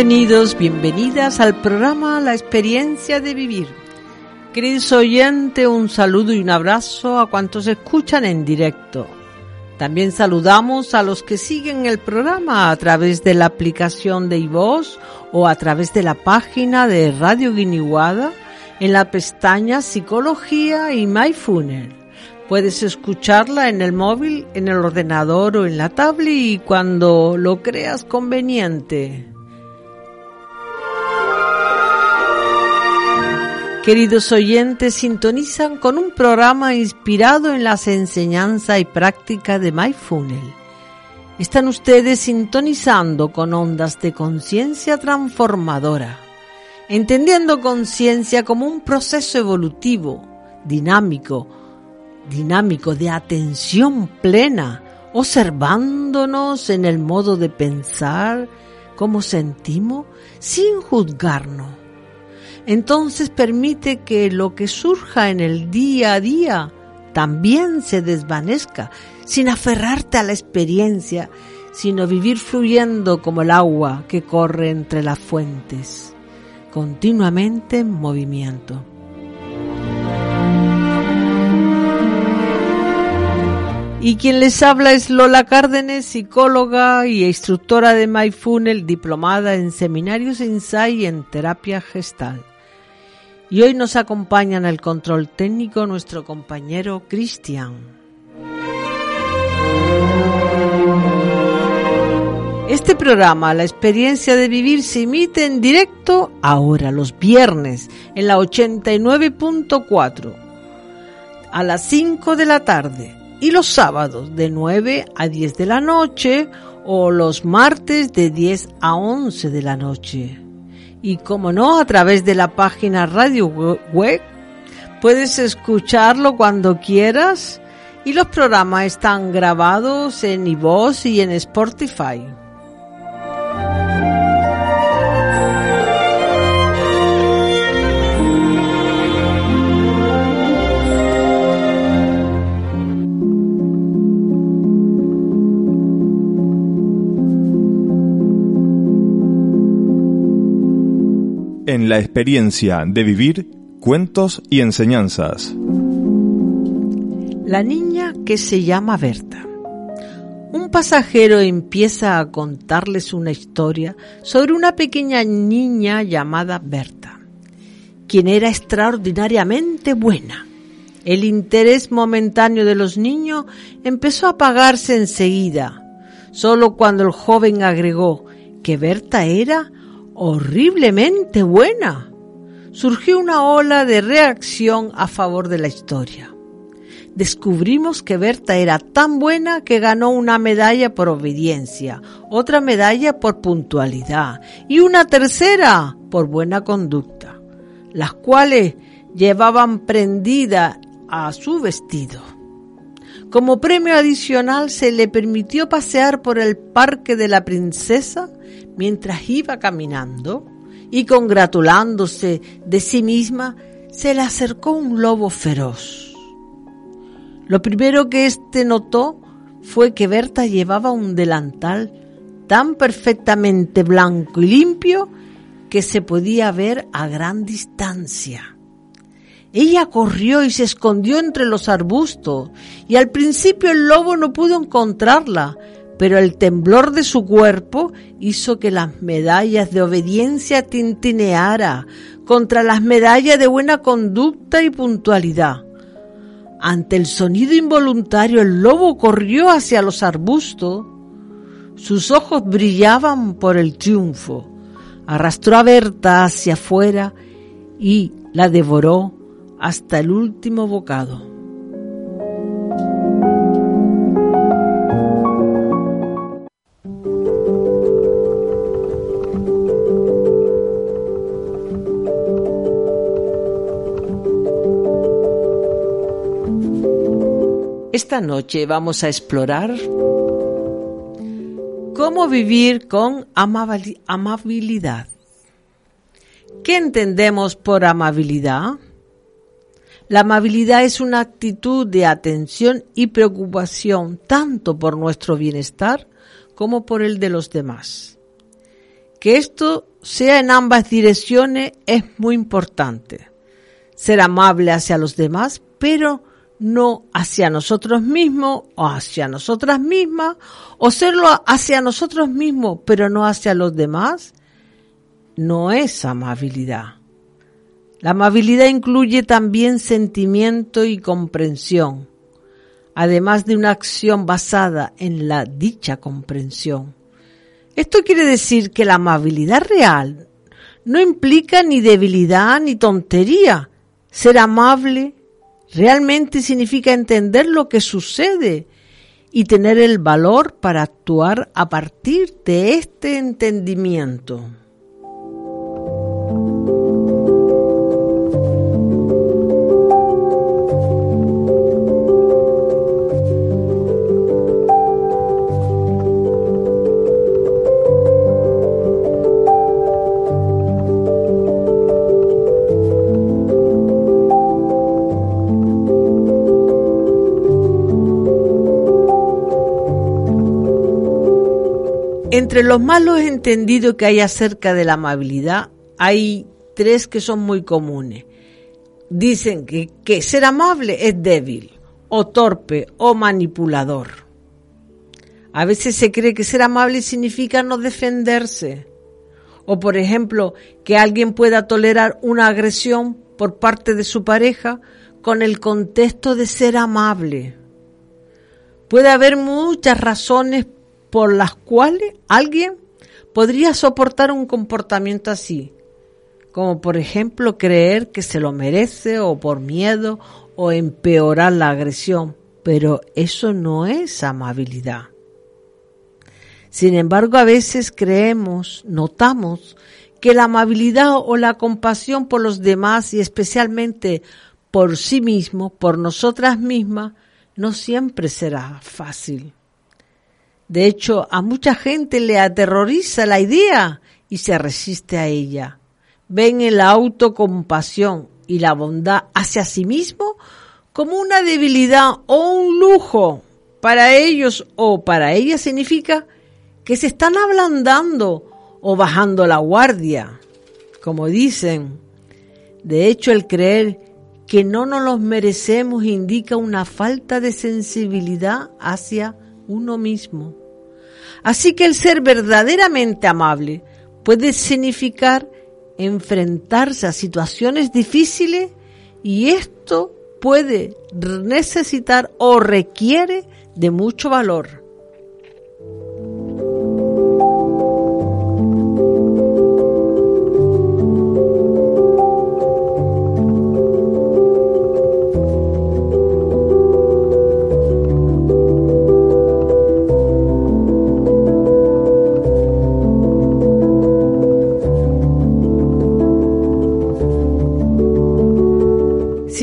Bienvenidos, bienvenidas al programa La experiencia de vivir. Queridos oyentes, un saludo y un abrazo a cuantos escuchan en directo. También saludamos a los que siguen el programa a través de la aplicación de iVoz o a través de la página de Radio Guiniguada en la pestaña Psicología y MyFunnel. Puedes escucharla en el móvil, en el ordenador o en la tablet y cuando lo creas conveniente. Queridos oyentes, sintonizan con un programa inspirado en las enseñanzas y prácticas de MyFunnel. Están ustedes sintonizando con ondas de conciencia transformadora, entendiendo conciencia como un proceso evolutivo, dinámico, dinámico de atención plena, observándonos en el modo de pensar, cómo sentimos, sin juzgarnos entonces permite que lo que surja en el día a día también se desvanezca, sin aferrarte a la experiencia, sino vivir fluyendo como el agua que corre entre las fuentes, continuamente en movimiento. Y quien les habla es Lola Cárdenes, psicóloga y instructora de MyFunnel, diplomada en seminarios Insight y en terapia gestal. Y hoy nos acompaña en el control técnico nuestro compañero Cristian. Este programa, La experiencia de vivir, se emite en directo ahora, los viernes, en la 89.4, a las 5 de la tarde, y los sábados de 9 a 10 de la noche, o los martes de 10 a 11 de la noche y como no a través de la página radio web puedes escucharlo cuando quieras y los programas están grabados en iVoox y en Spotify. En la experiencia de vivir cuentos y enseñanzas. La niña que se llama Berta. Un pasajero empieza a contarles una historia sobre una pequeña niña llamada Berta, quien era extraordinariamente buena. El interés momentáneo de los niños empezó a apagarse enseguida, solo cuando el joven agregó que Berta era horriblemente buena. Surgió una ola de reacción a favor de la historia. Descubrimos que Berta era tan buena que ganó una medalla por obediencia, otra medalla por puntualidad y una tercera por buena conducta, las cuales llevaban prendida a su vestido. Como premio adicional se le permitió pasear por el parque de la princesa mientras iba caminando y congratulándose de sí misma, se le acercó un lobo feroz. Lo primero que éste notó fue que Berta llevaba un delantal tan perfectamente blanco y limpio que se podía ver a gran distancia. Ella corrió y se escondió entre los arbustos, y al principio el lobo no pudo encontrarla, pero el temblor de su cuerpo hizo que las medallas de obediencia tintineara contra las medallas de buena conducta y puntualidad. Ante el sonido involuntario el lobo corrió hacia los arbustos. Sus ojos brillaban por el triunfo. Arrastró a Berta hacia afuera y la devoró hasta el último bocado. Esta noche vamos a explorar cómo vivir con amabilidad. ¿Qué entendemos por amabilidad? La amabilidad es una actitud de atención y preocupación tanto por nuestro bienestar como por el de los demás. que esto sea en ambas direcciones es muy importante. Ser amable hacia los demás, pero no hacia nosotros mismos o hacia nosotras mismas, o serlo hacia nosotros mismos, pero no hacia los demás, no es amabilidad. La amabilidad incluye también sentimiento y comprensión, además de una acción basada en la dicha comprensión. Esto quiere decir que la amabilidad real no implica ni debilidad ni tontería. Ser amable realmente significa entender lo que sucede y tener el valor para actuar a partir de este entendimiento. Entre los malos entendidos que hay acerca de la amabilidad, hay tres que son muy comunes. Dicen que, que ser amable es débil, o torpe, o manipulador. A veces se cree que ser amable significa no defenderse. O por ejemplo, que alguien pueda tolerar una agresión por parte de su pareja con el contexto de ser amable. Puede haber muchas razones por las cuales alguien podría soportar un comportamiento así, como por ejemplo creer que se lo merece o por miedo o empeorar la agresión, pero eso no es amabilidad. Sin embargo, a veces creemos, notamos, que la amabilidad o la compasión por los demás y especialmente por sí mismo, por nosotras mismas, no siempre será fácil. De hecho, a mucha gente le aterroriza la idea y se resiste a ella. Ven en la autocompasión y la bondad hacia sí mismo como una debilidad o un lujo. Para ellos o para ellas significa que se están ablandando o bajando la guardia, como dicen. De hecho, el creer que no nos los merecemos indica una falta de sensibilidad hacia uno mismo. Así que el ser verdaderamente amable puede significar enfrentarse a situaciones difíciles y esto puede necesitar o requiere de mucho valor.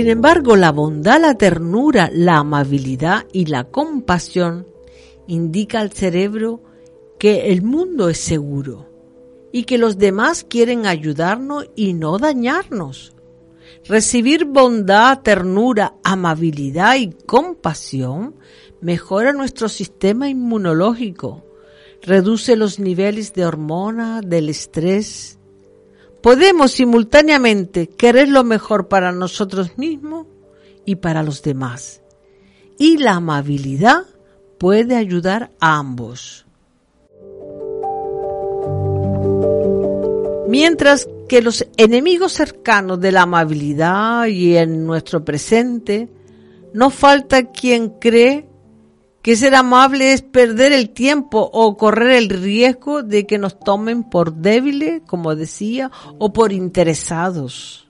Sin embargo, la bondad, la ternura, la amabilidad y la compasión indica al cerebro que el mundo es seguro y que los demás quieren ayudarnos y no dañarnos. Recibir bondad, ternura, amabilidad y compasión mejora nuestro sistema inmunológico, reduce los niveles de hormonas, del estrés, podemos simultáneamente querer lo mejor para nosotros mismos y para los demás. Y la amabilidad puede ayudar a ambos. Mientras que los enemigos cercanos de la amabilidad y en nuestro presente, no falta quien cree que ser amable es perder el tiempo o correr el riesgo de que nos tomen por débiles, como decía, o por interesados.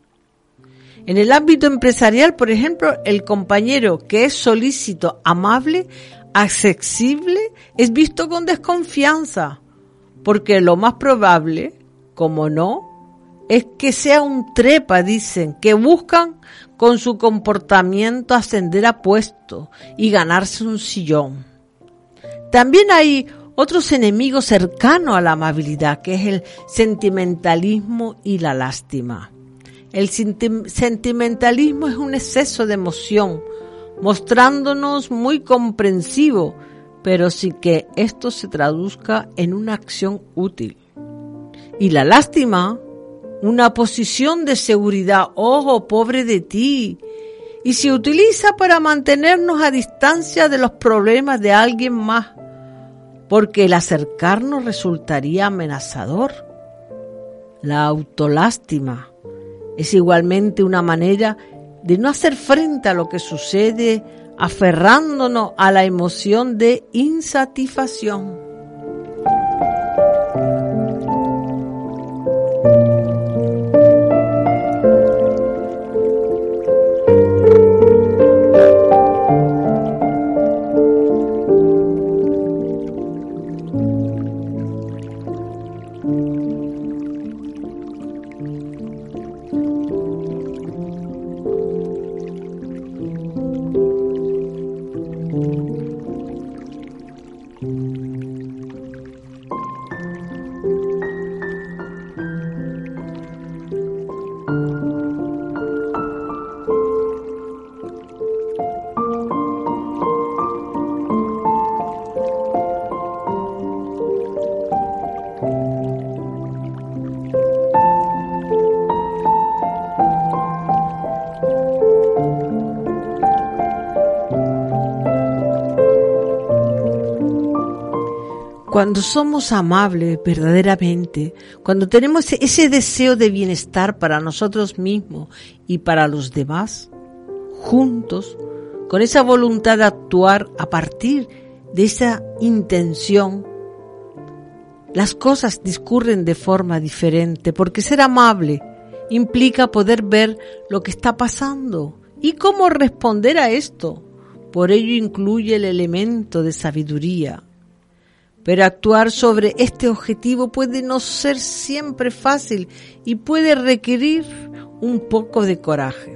En el ámbito empresarial, por ejemplo, el compañero que es solícito, amable, accesible, es visto con desconfianza, porque lo más probable, como no, es que sea un trepa, dicen, que buscan con su comportamiento ascender a puesto y ganarse un sillón. También hay otros enemigos cercanos a la amabilidad, que es el sentimentalismo y la lástima. El sentimentalismo es un exceso de emoción, mostrándonos muy comprensivo, pero sin que esto se traduzca en una acción útil. Y la lástima, una posición de seguridad, ojo, pobre de ti, y se utiliza para mantenernos a distancia de los problemas de alguien más, porque el acercarnos resultaría amenazador. La autolástima es igualmente una manera de no hacer frente a lo que sucede aferrándonos a la emoción de insatisfacción. Cuando somos amables verdaderamente, cuando tenemos ese deseo de bienestar para nosotros mismos y para los demás, juntos, con esa voluntad de actuar a partir de esa intención, las cosas discurren de forma diferente, porque ser amable implica poder ver lo que está pasando y cómo responder a esto. Por ello incluye el elemento de sabiduría, pero actuar sobre este objetivo puede no ser siempre fácil y puede requerir un poco de coraje.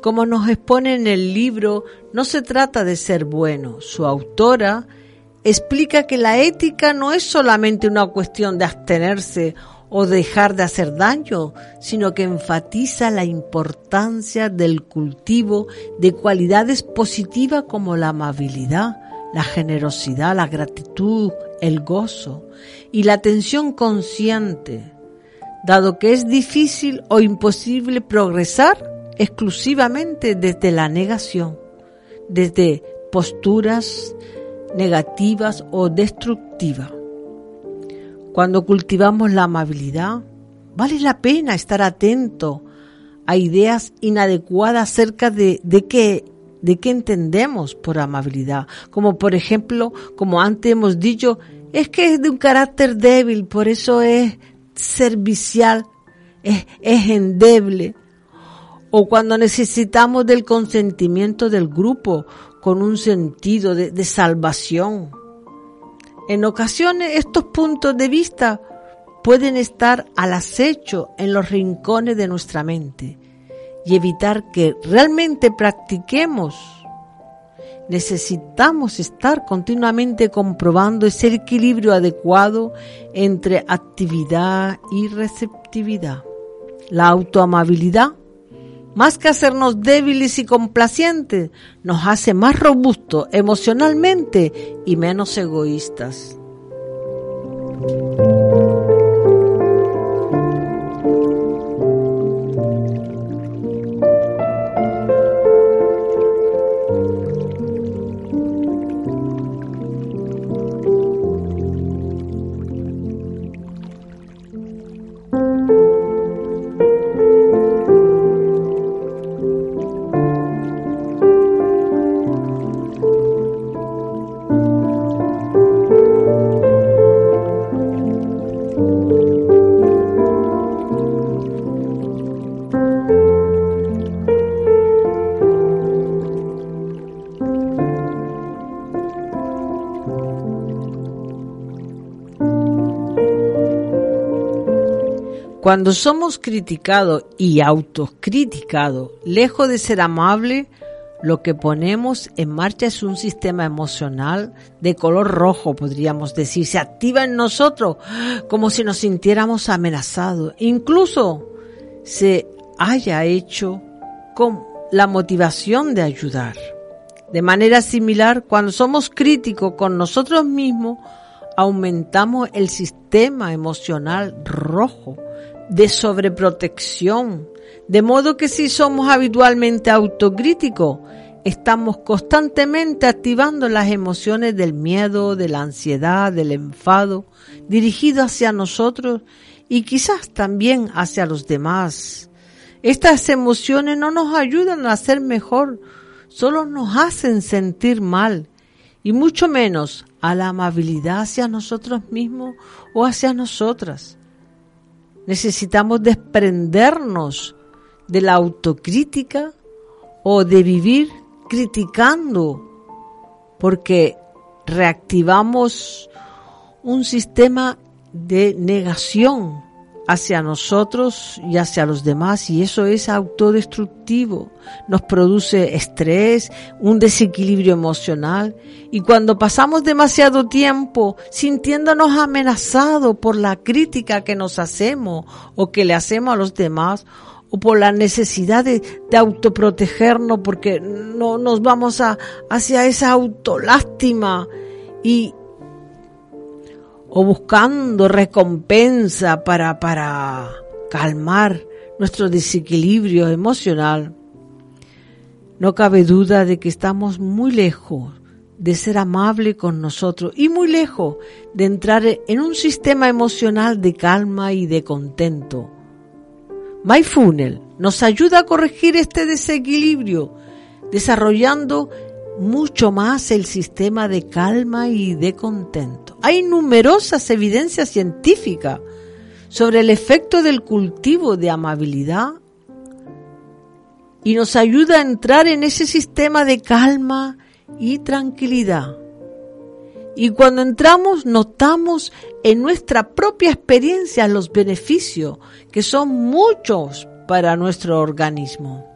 Como nos expone en el libro, no se trata de ser bueno. Su autora explica que la ética no es solamente una cuestión de abstenerse o dejar de hacer daño, sino que enfatiza la importancia del cultivo de cualidades positivas como la amabilidad, la generosidad, la gratitud, el gozo y la atención consciente, dado que es difícil o imposible progresar exclusivamente desde la negación, desde posturas negativas o destructivas. Cuando cultivamos la amabilidad, vale la pena estar atento a ideas inadecuadas acerca de, de qué de qué entendemos por amabilidad. Como por ejemplo, como antes hemos dicho, es que es de un carácter débil, por eso es servicial, es, endeble. O cuando necesitamos del consentimiento del grupo con un sentido de, salvación. En ocasiones estos puntos de vista pueden estar al acecho en los rincones de nuestra mente y evitar que realmente practiquemos, necesitamos estar continuamente comprobando ese equilibrio adecuado entre actividad y receptividad. La autoamabilidad, más que hacernos débiles y complacientes, nos hace más robustos emocionalmente y menos egoístas. Cuando somos criticados y autocriticados, lejos de ser amables, lo que ponemos en marcha es un sistema emocional de color rojo, podríamos decir. Se activa en nosotros como si nos sintiéramos amenazados. Incluso se haya hecho con la motivación de ayudar. De manera similar, cuando somos críticos con nosotros mismos, aumentamos el sistema emocional rojo de sobreprotección, de modo que si somos habitualmente autocríticos, estamos constantemente activando las emociones del miedo, de la ansiedad, del enfado, dirigido hacia nosotros y quizás también hacia los demás. Estas emociones no nos ayudan a ser mejor, solo nos hacen sentir mal y mucho menos a la amabilidad hacia nosotros mismos o hacia nosotras. Necesitamos desprendernos de la autocrítica o de vivir criticando, porque reactivamos un sistema de negación hacia nosotros y hacia los demás y eso es autodestructivo. Nos produce estrés, un desequilibrio emocional y cuando pasamos demasiado tiempo sintiéndonos amenazados por la crítica que nos hacemos o que le hacemos a los demás o por la necesidad de, de autoprotegernos porque no nos vamos a, hacia esa autolástima y, o buscando recompensa para, para calmar nuestro desequilibrio emocional, no cabe duda de que estamos muy lejos de ser amable con nosotros y muy lejos de entrar en un sistema emocional de calma y de contento. MyFunnel nos ayuda a corregir este desequilibrio, desarrollando mucho más el sistema de calma y de contento. Hay numerosas evidencias científicas sobre el efecto del cultivo de amabilidad y nos ayuda a entrar en ese sistema de calma y tranquilidad. Y cuando entramos notamos en nuestra propia experiencia los beneficios, que son muchos para nuestro organismo.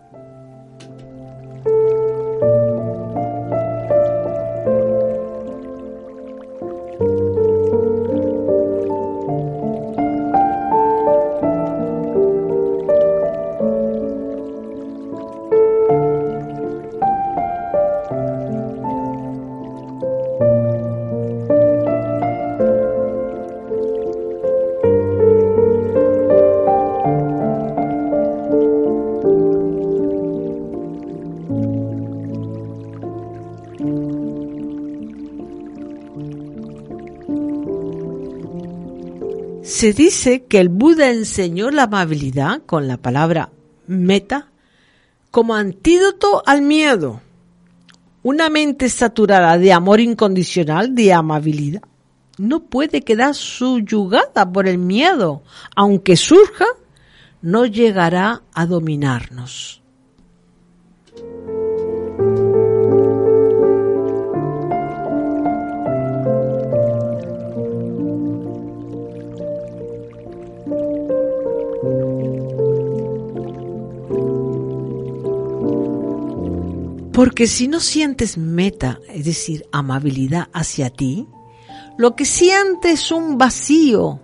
Se dice que el Buda enseñó la amabilidad con la palabra meta como antídoto al miedo. Una mente saturada de amor incondicional, de amabilidad, no puede quedar subyugada por el miedo. Aunque surja, no llegará a dominarnos. Porque si no sientes meta, es decir, amabilidad hacia ti, lo que sientes es un vacío,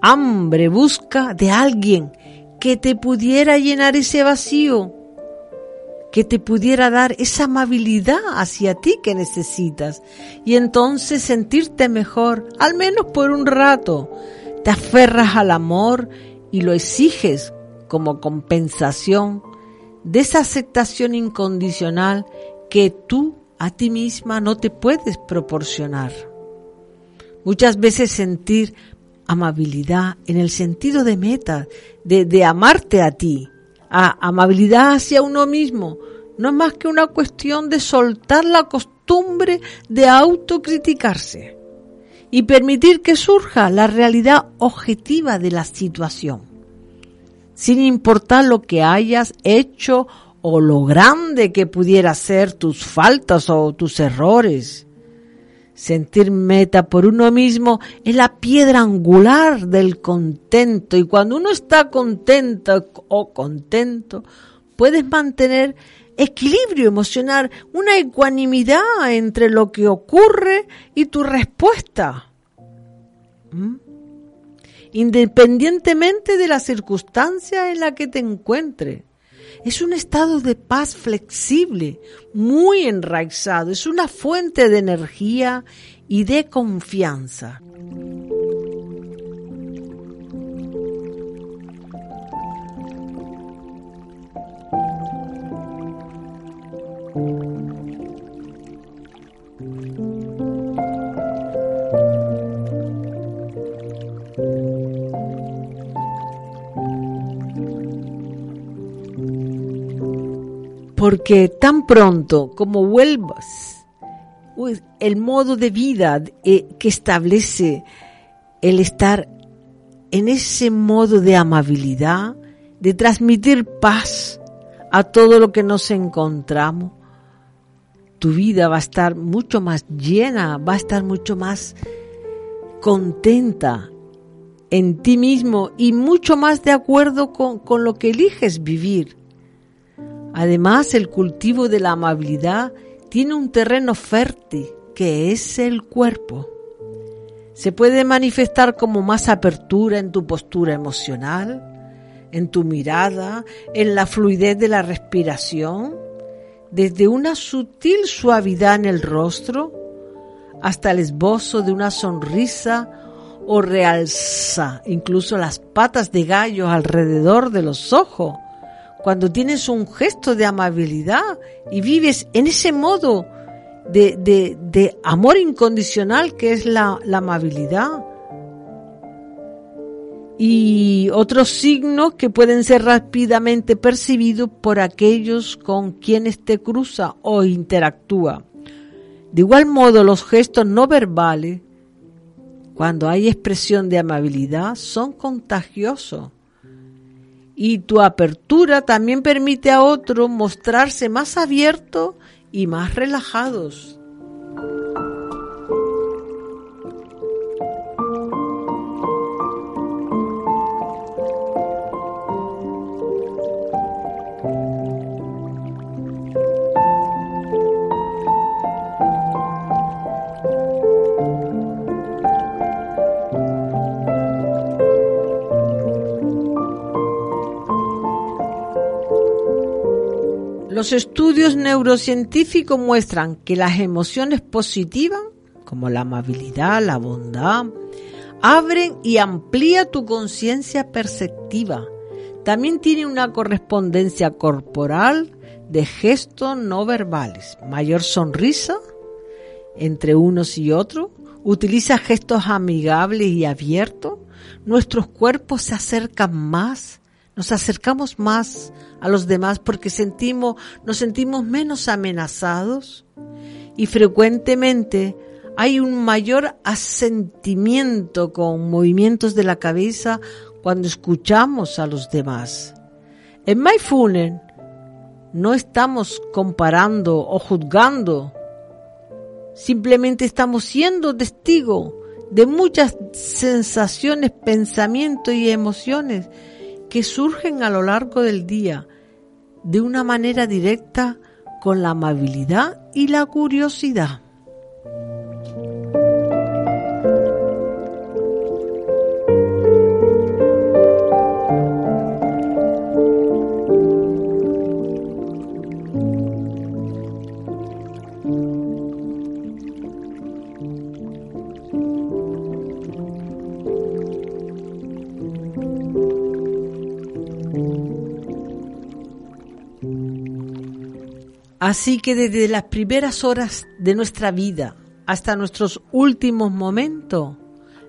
hambre, busca de alguien que te pudiera llenar ese vacío, que te pudiera dar esa amabilidad hacia ti que necesitas y entonces sentirte mejor, al menos por un rato. Te aferras al amor y lo exiges como compensación de esa aceptación incondicional que tú a ti misma no te puedes proporcionar. Muchas veces sentir amabilidad en el sentido de meta, de, de amarte a ti, a amabilidad hacia uno mismo, no es más que una cuestión de soltar la costumbre de autocriticarse y permitir que surja la realidad objetiva de la situación sin importar lo que hayas hecho o lo grande que pudiera ser tus faltas o tus errores. Sentir meta por uno mismo es la piedra angular del contento y cuando uno está contento o contento, puedes mantener equilibrio emocional, una ecuanimidad entre lo que ocurre y tu respuesta. ¿Mm? Independientemente de la circunstancia en la que te encuentres. Es un estado de paz flexible, muy enraizado, es una fuente de energía y de confianza. Porque tan pronto como vuelvas, el modo de vida eh, que establece el estar en ese modo de amabilidad, de transmitir paz a todo lo que nos encontramos, tu vida va a estar mucho más llena, va a estar mucho más contenta en ti mismo y mucho más de acuerdo con, con lo que eliges vivir. Además, el cultivo de la amabilidad tiene un terreno fértil que es el cuerpo. Se puede manifestar como más apertura en tu postura emocional, en tu mirada, en la fluidez de la respiración, desde una sutil suavidad en el rostro hasta el esbozo de una sonrisa o realza incluso las patas de gallo alrededor de los ojos cuando tienes un gesto de amabilidad y vives en ese modo de, amor incondicional que es la, la amabilidad. Y otros signos que pueden ser rápidamente percibidos por aquellos con quienes te cruza o interactúa. De igual modo, los gestos no verbales, cuando hay expresión de amabilidad, son contagiosos y tu apertura también permite a otro mostrarse más abierto y más relajados. Los estudios neurocientíficos muestran que las emociones positivas, como la amabilidad, la bondad, abren y amplía tu conciencia perceptiva. También tiene una correspondencia corporal de gestos no verbales, mayor sonrisa entre unos y otros, utiliza gestos amigables y abiertos, nuestros cuerpos se acercan más, nos acercamos más a los demás porque sentimos, nos sentimos menos amenazados y frecuentemente hay un mayor asentimiento con movimientos de la cabeza cuando escuchamos a los demás. En Mindfulness no estamos comparando o juzgando, simplemente estamos siendo testigos de muchas sensaciones, pensamientos y emociones que surgen a lo largo del día de una manera directa con la amabilidad y la curiosidad. Así que desde las primeras horas de nuestra vida hasta nuestros últimos momentos,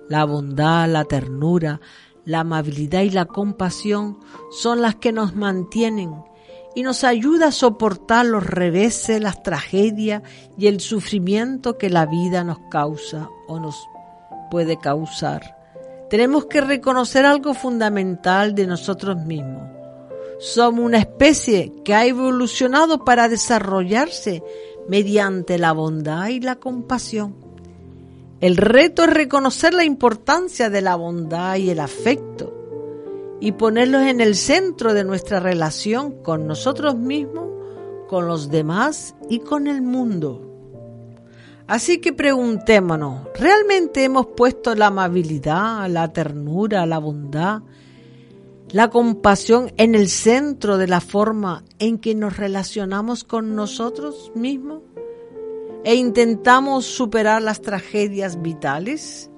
la bondad, la ternura, la amabilidad y la compasión son las que nos mantienen y nos ayuda a soportar los reveses, las tragedias y el sufrimiento que la vida nos causa o nos puede causar. Tenemos que reconocer algo fundamental de nosotros mismos somos una especie que ha evolucionado para desarrollarse mediante la bondad y la compasión. El reto es reconocer la importancia de la bondad y el afecto y ponerlos en el centro de nuestra relación con nosotros mismos, con los demás y con el mundo. Así que preguntémonos, ¿realmente hemos puesto la amabilidad, la ternura, la bondad la compasión en el centro de la forma en que nos relacionamos con nosotros mismos? e intentamos superar las tragedias vitales?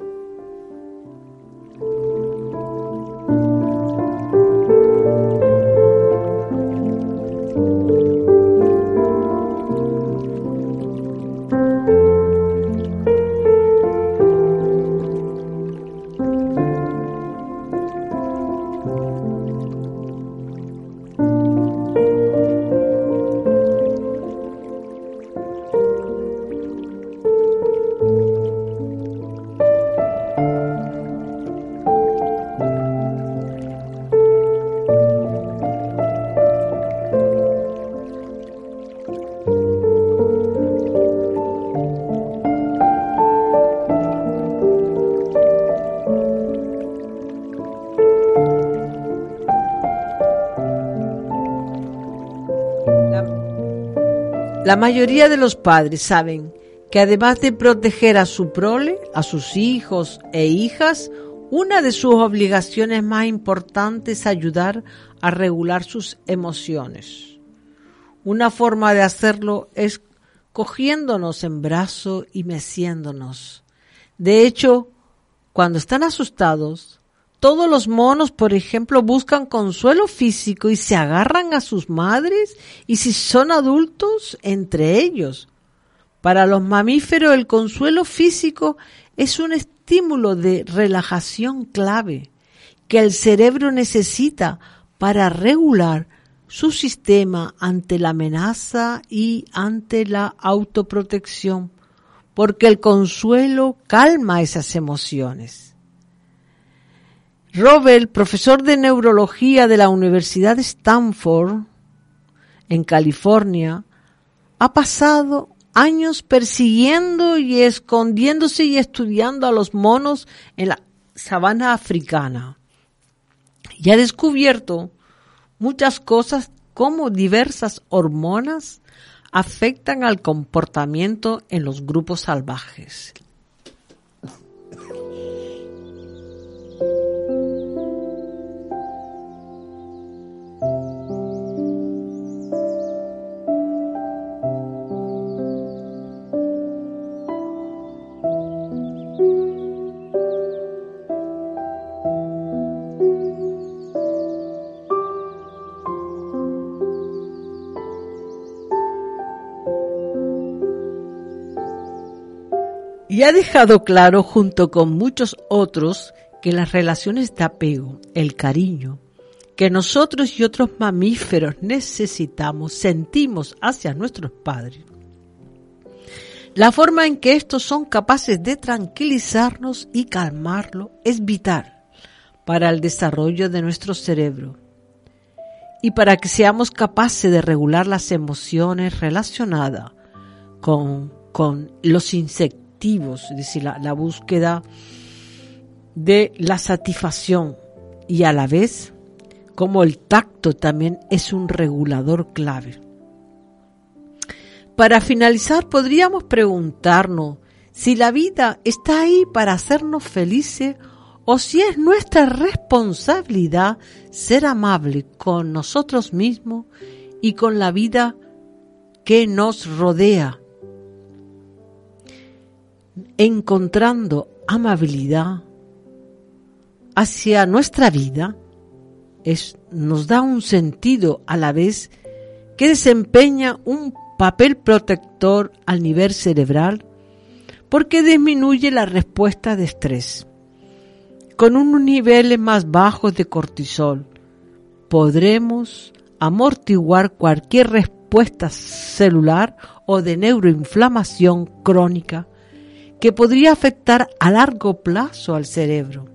La mayoría de los padres saben que además de proteger a su prole, a sus hijos e hijas, una de sus obligaciones más importantes es ayudar a regular sus emociones. Una forma de hacerlo es cogiéndonos en brazo y meciéndonos. De hecho, cuando están asustados, todos los monos, por ejemplo, buscan consuelo físico y se agarran a sus madres y si son adultos, entre ellos. Para los mamíferos el consuelo físico es un estímulo de relajación clave que el cerebro necesita para regular su sistema ante la amenaza y ante la autoprotección, porque el consuelo calma esas emociones. Robert, profesor de neurología de la Universidad de Stanford, en California, ha pasado años persiguiendo y escondiéndose y estudiando a los monos en la sabana africana. Y ha descubierto muchas cosas como diversas hormonas afectan al comportamiento en los grupos salvajes. Y ha dejado claro junto con muchos otros que las relaciones de apego, el cariño, que nosotros y otros mamíferos necesitamos, sentimos hacia nuestros padres, la forma en que estos son capaces de tranquilizarnos y calmarlo es vital para el desarrollo de nuestro cerebro y para que seamos capaces de regular las emociones relacionadas con, con los insectos es decir, la, búsqueda de la satisfacción y a la vez como el tacto también es un regulador clave. Para finalizar, podríamos preguntarnos si la vida está ahí para hacernos felices o si es nuestra responsabilidad ser amable con nosotros mismos y con la vida que nos rodea encontrando amabilidad hacia nuestra vida, nos da un sentido a la vez que desempeña un papel protector al nivel cerebral porque disminuye la respuesta de estrés. Con unos niveles más bajos de cortisol podremos amortiguar cualquier respuesta celular o de neuroinflamación crónica que podría afectar a largo plazo al cerebro.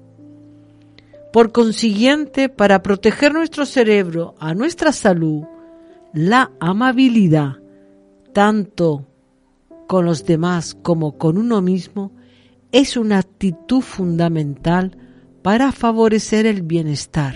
Por consiguiente, para proteger nuestro cerebro, a nuestra salud, la amabilidad, tanto con los demás como con uno mismo, es una actitud fundamental para favorecer el bienestar.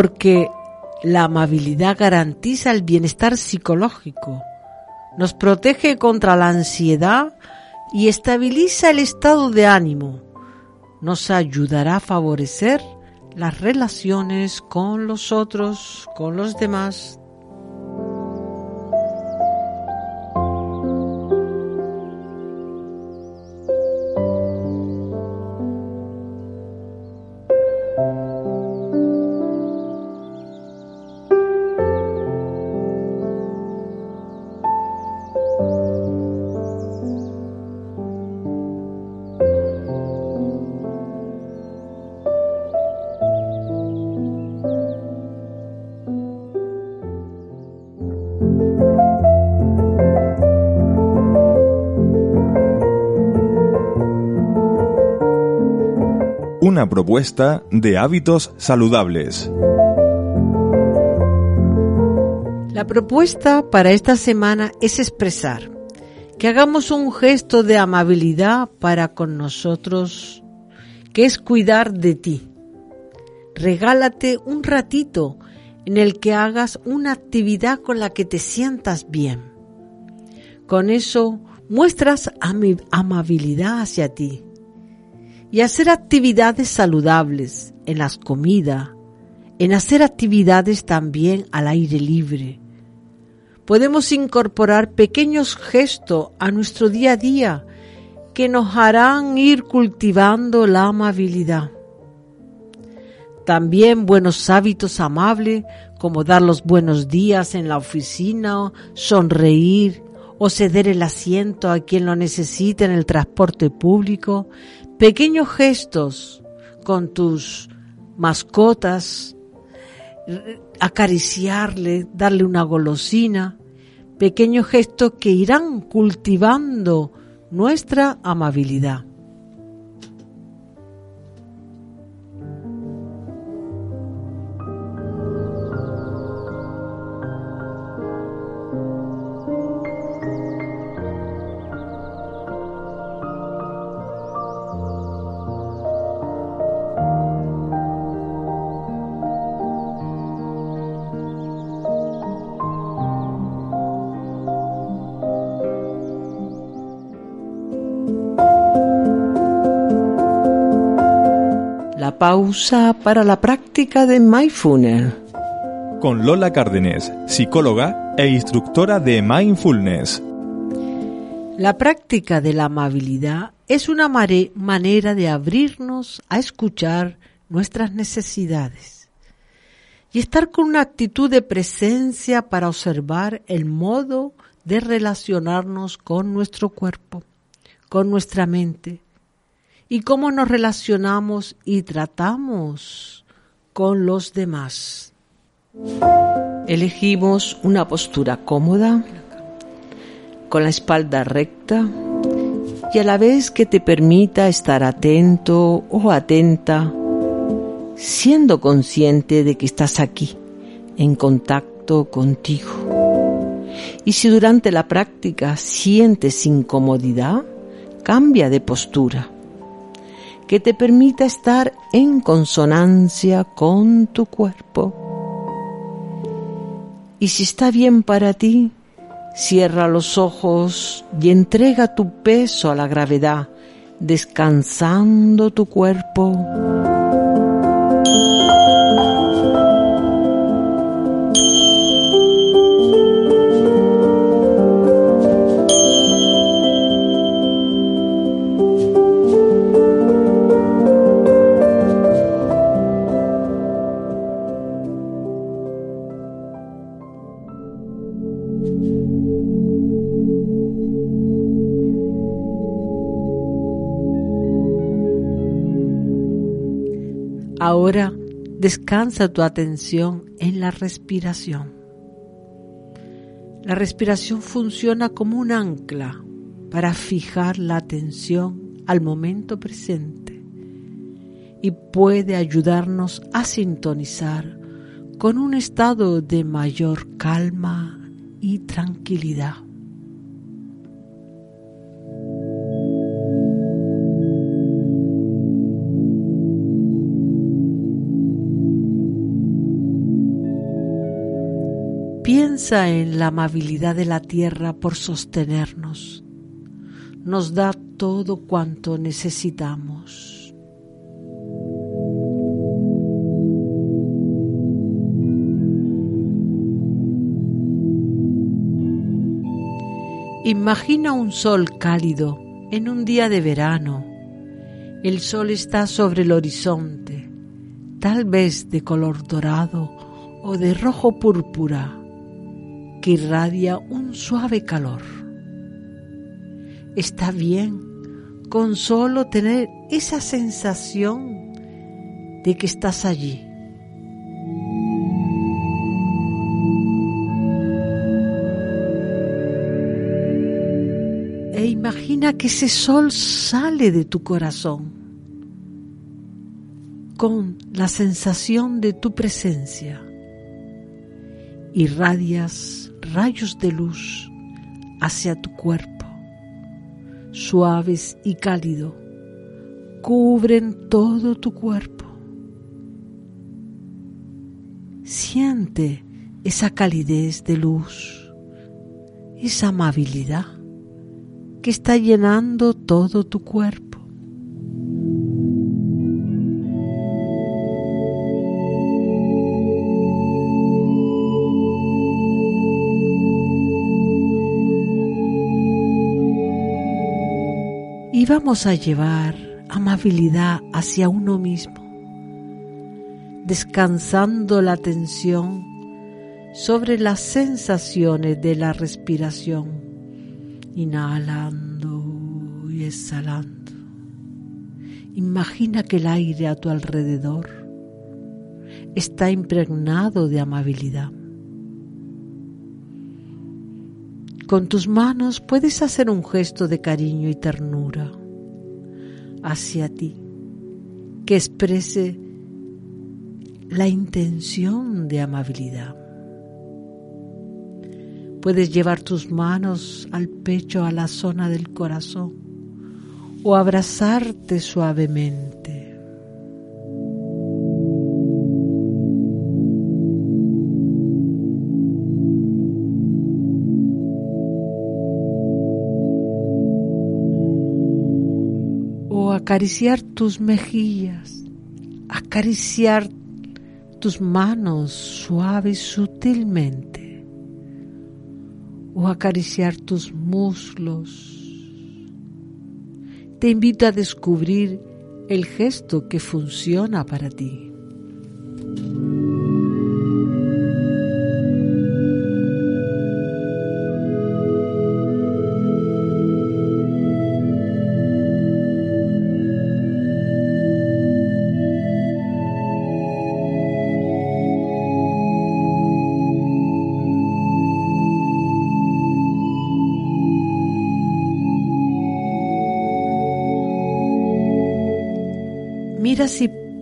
Porque la amabilidad garantiza el bienestar psicológico, nos protege contra la ansiedad y estabiliza el estado de ánimo. Nos ayudará a favorecer las relaciones con los otros, con los demás, una propuesta de hábitos saludables. La propuesta para esta semana es expresar que hagamos un gesto de amabilidad para con nosotros, que es cuidar de ti. Regálate un ratito en el que hagas una actividad con la que te sientas bien. Con eso muestras amabilidad hacia ti y hacer actividades saludables en las comidas, en hacer actividades también al aire libre. Podemos incorporar pequeños gestos a nuestro día a día que nos harán ir cultivando la amabilidad. También buenos hábitos amables como dar los buenos días en la oficina, sonreír o ceder el asiento a quien lo necesite en el transporte público, pequeños gestos con tus mascotas, acariciarle, darle una golosina, pequeños gestos que irán cultivando nuestra amabilidad. Pausa para la práctica de mindfulness. Con Lola Cárdenes, psicóloga e instructora de mindfulness. La práctica de la amabilidad es una manera de abrirnos a escuchar nuestras necesidades y estar con una actitud de presencia para observar el modo de relacionarnos con nuestro cuerpo, con nuestra mente, y cómo nos relacionamos y tratamos con los demás. Elegimos una postura cómoda, con la espalda recta y a la vez que te permita estar atento o atenta, siendo consciente de que estás aquí, en contacto contigo. Y si durante la práctica sientes incomodidad, cambia de postura que te permita estar en consonancia con tu cuerpo. Y si está bien para ti, cierra los ojos y entrega tu peso a la gravedad, descansando tu cuerpo. Descansa tu atención en la respiración. La respiración funciona como un ancla para fijar la atención al momento presente y puede ayudarnos a sintonizar con un estado de mayor calma y tranquilidad. En la amabilidad de la tierra por sostenernos. Nos da todo cuanto necesitamos. Imagina un sol cálido en un día de verano. El sol está sobre el horizonte, tal vez de color dorado o de rojo púrpura, que irradia un suave calor. Está bien con solo tener esa sensación de que estás allí imagina que ese sol sale de tu corazón con la sensación de tu presencia. Irradias rayos de luz hacia tu cuerpo, suaves y cálido, cubren todo tu cuerpo. Siente esa calidez de luz, esa amabilidad que está llenando todo tu cuerpo. Vamos a llevar amabilidad hacia uno mismo, descansando la atención sobre las sensaciones de la respiración inhalando y exhalando. Imagina que el aire a tu alrededor está impregnado de amabilidad. Con tus manos puedes hacer un gesto de cariño y ternura hacia ti que exprese la intención de amabilidad. Puedes llevar tus manos al pecho, a la zona del corazón, o abrazarte suavemente. Acariciar tus mejillas, acariciar tus manos suave y sutilmente o acariciar tus muslos. Te invito a descubrir el gesto que funciona para ti.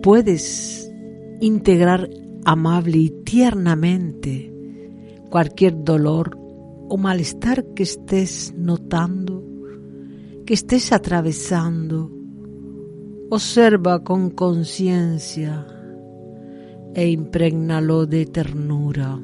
Puedes integrar amable y tiernamente cualquier dolor o malestar que estés notando, que estés atravesando. Observa con conciencia e imprégnalo de ternura.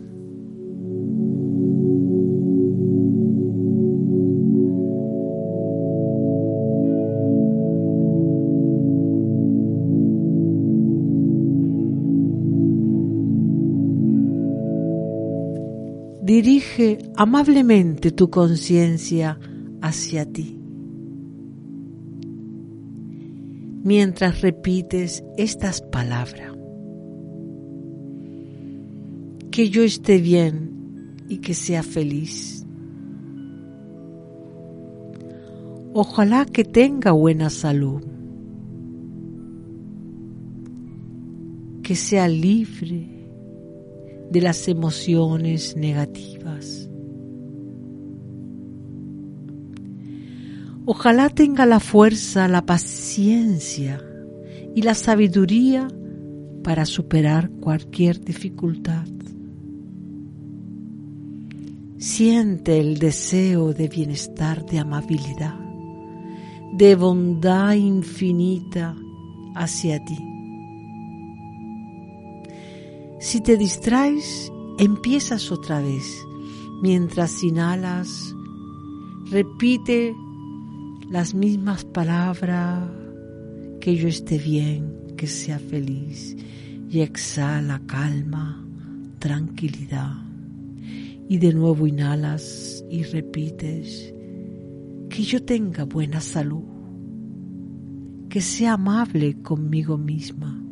Amablemente tu conciencia hacia ti. Mientras repites estas palabras, que yo esté bien y que sea feliz. Ojalá que tenga buena salud, que sea libre de las emociones negativas. Ojalá tenga la fuerza, la paciencia y la sabiduría para superar cualquier dificultad. Siente el deseo de bienestar, de amabilidad, de bondad infinita hacia ti. Si te distraes, empiezas otra vez. Mientras inhalas, repite las mismas palabras, que yo esté bien, que sea feliz. Y exhala calma, tranquilidad. Y de nuevo inhalas y repites, que yo tenga buena salud, que sea amable conmigo misma.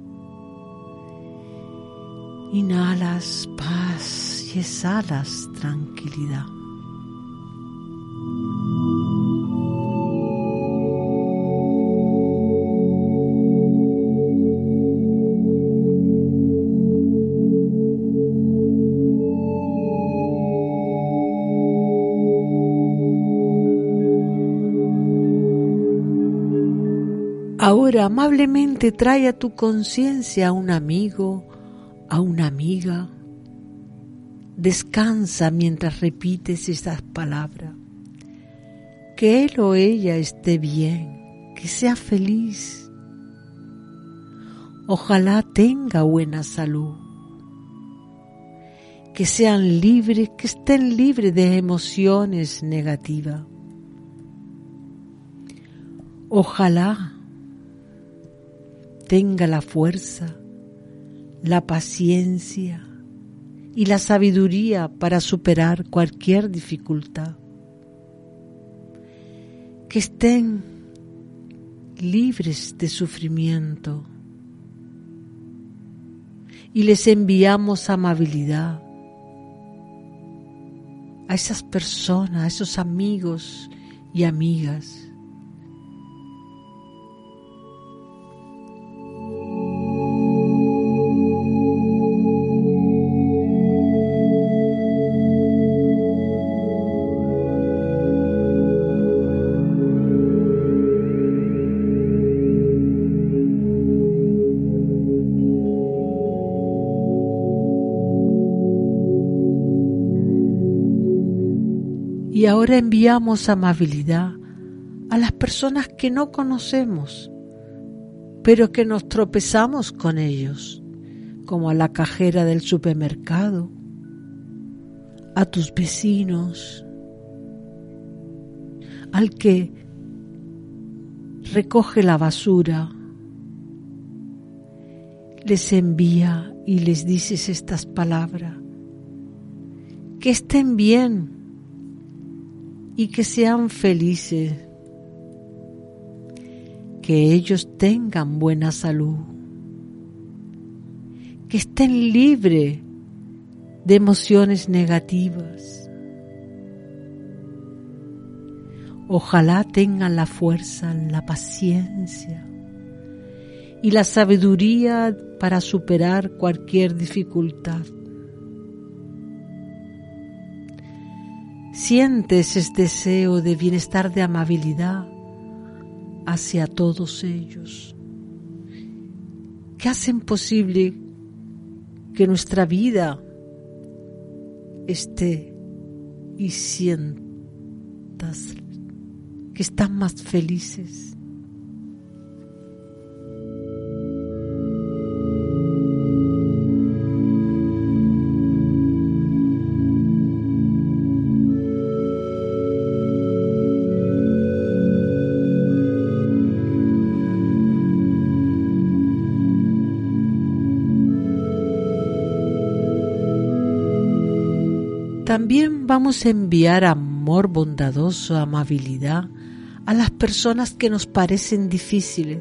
Inhalas paz y exhalas tranquilidad. Ahora amablemente trae a tu conciencia a un amigo, a una amiga. Descansa mientras repites estas palabras. Que él o ella esté bien, que sea feliz. Ojalá tenga buena salud. Que sean libres, que estén libres de emociones negativas. Ojalá tenga la fuerza, la paciencia y la sabiduría para superar cualquier dificultad. Que estén libres de sufrimiento y les enviamos amabilidad a esas personas, a esos amigos y amigas Y ahora enviamos amabilidad a las personas que no conocemos, pero que nos tropezamos con ellos, como a la cajera del supermercado, a tus vecinos, al que recoge la basura, les envía y les dices estas palabras, que estén bien, y que sean felices, que ellos tengan buena salud, que estén libres de emociones negativas. Ojalá tengan la fuerza, la paciencia y la sabiduría para superar cualquier dificultad. Sientes ese deseo de bienestar, de amabilidad hacia todos ellos, que hacen posible que nuestra vida esté y sientas que están más felices. Vamos a enviar amor bondadoso, amabilidad a las personas que nos parecen difíciles.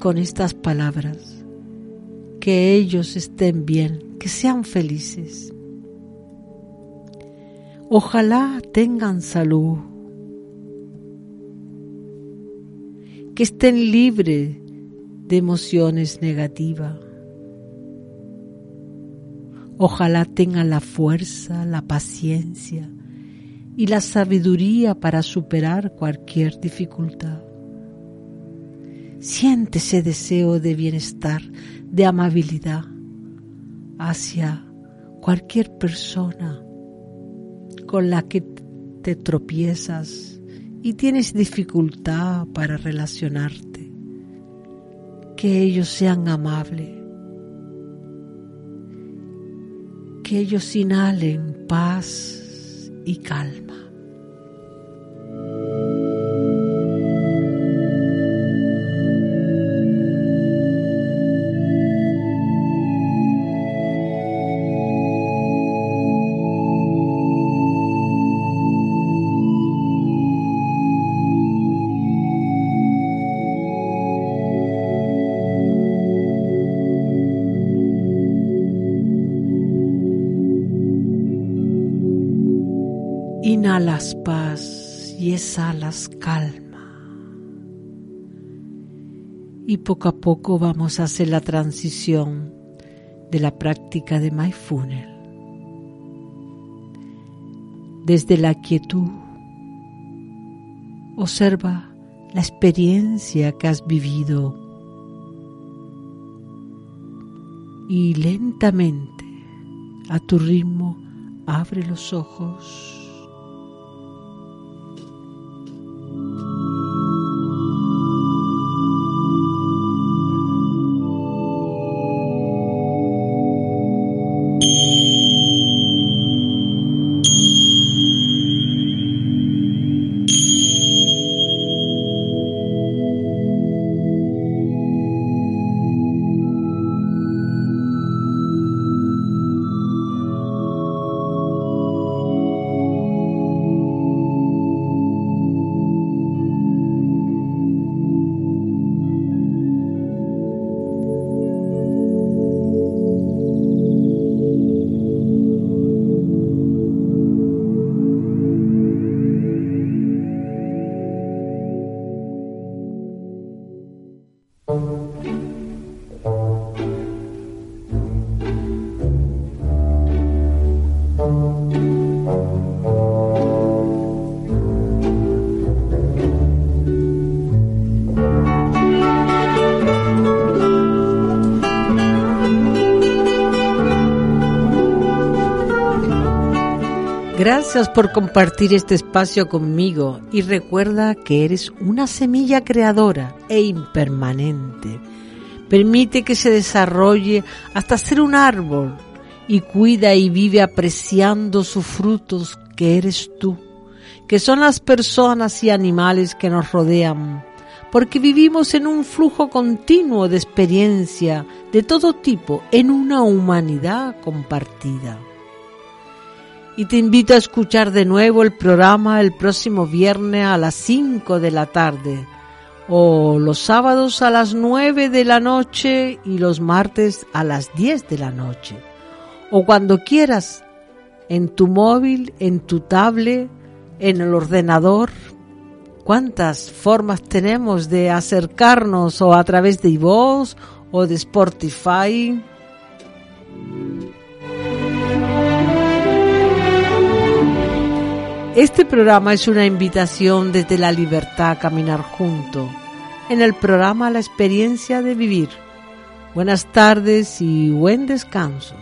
Con estas palabras, que ellos estén bien, que sean felices. Ojalá tengan salud, que estén libres de emociones negativas Ojalá tengan la fuerza, la paciencia y la sabiduría para superar cualquier dificultad. Siente ese deseo de bienestar, de amabilidad hacia cualquier persona con la que te tropiezas y tienes dificultad para relacionarte. Que ellos sean amables que ellos inhalen paz y calma. Calma. Y poco a poco vamos a hacer la transición de la práctica de mindfulness. Desde la quietud, observa la experiencia que has vivido y lentamente, a tu ritmo, abre los ojos. Gracias por compartir este espacio conmigo y recuerda que eres una semilla creadora e impermanente. Permite que se desarrolle hasta ser un árbol y cuida y vive apreciando sus frutos que eres tú, que son las personas y animales que nos rodean, porque vivimos en un flujo continuo de experiencia de todo tipo en una humanidad compartida y te invito a escuchar de nuevo el programa el próximo viernes a las 5 de la tarde o los sábados a las 9 de la noche y los martes a las 10 de la noche o cuando quieras en tu móvil, en tu tablet, en el ordenador. ¿Cuántas formas tenemos de acercarnos o a través de iVoox o de Spotify? Este programa es una invitación desde la libertad a caminar junto. En el programa La experiencia de vivir. Buenas tardes y buen descanso.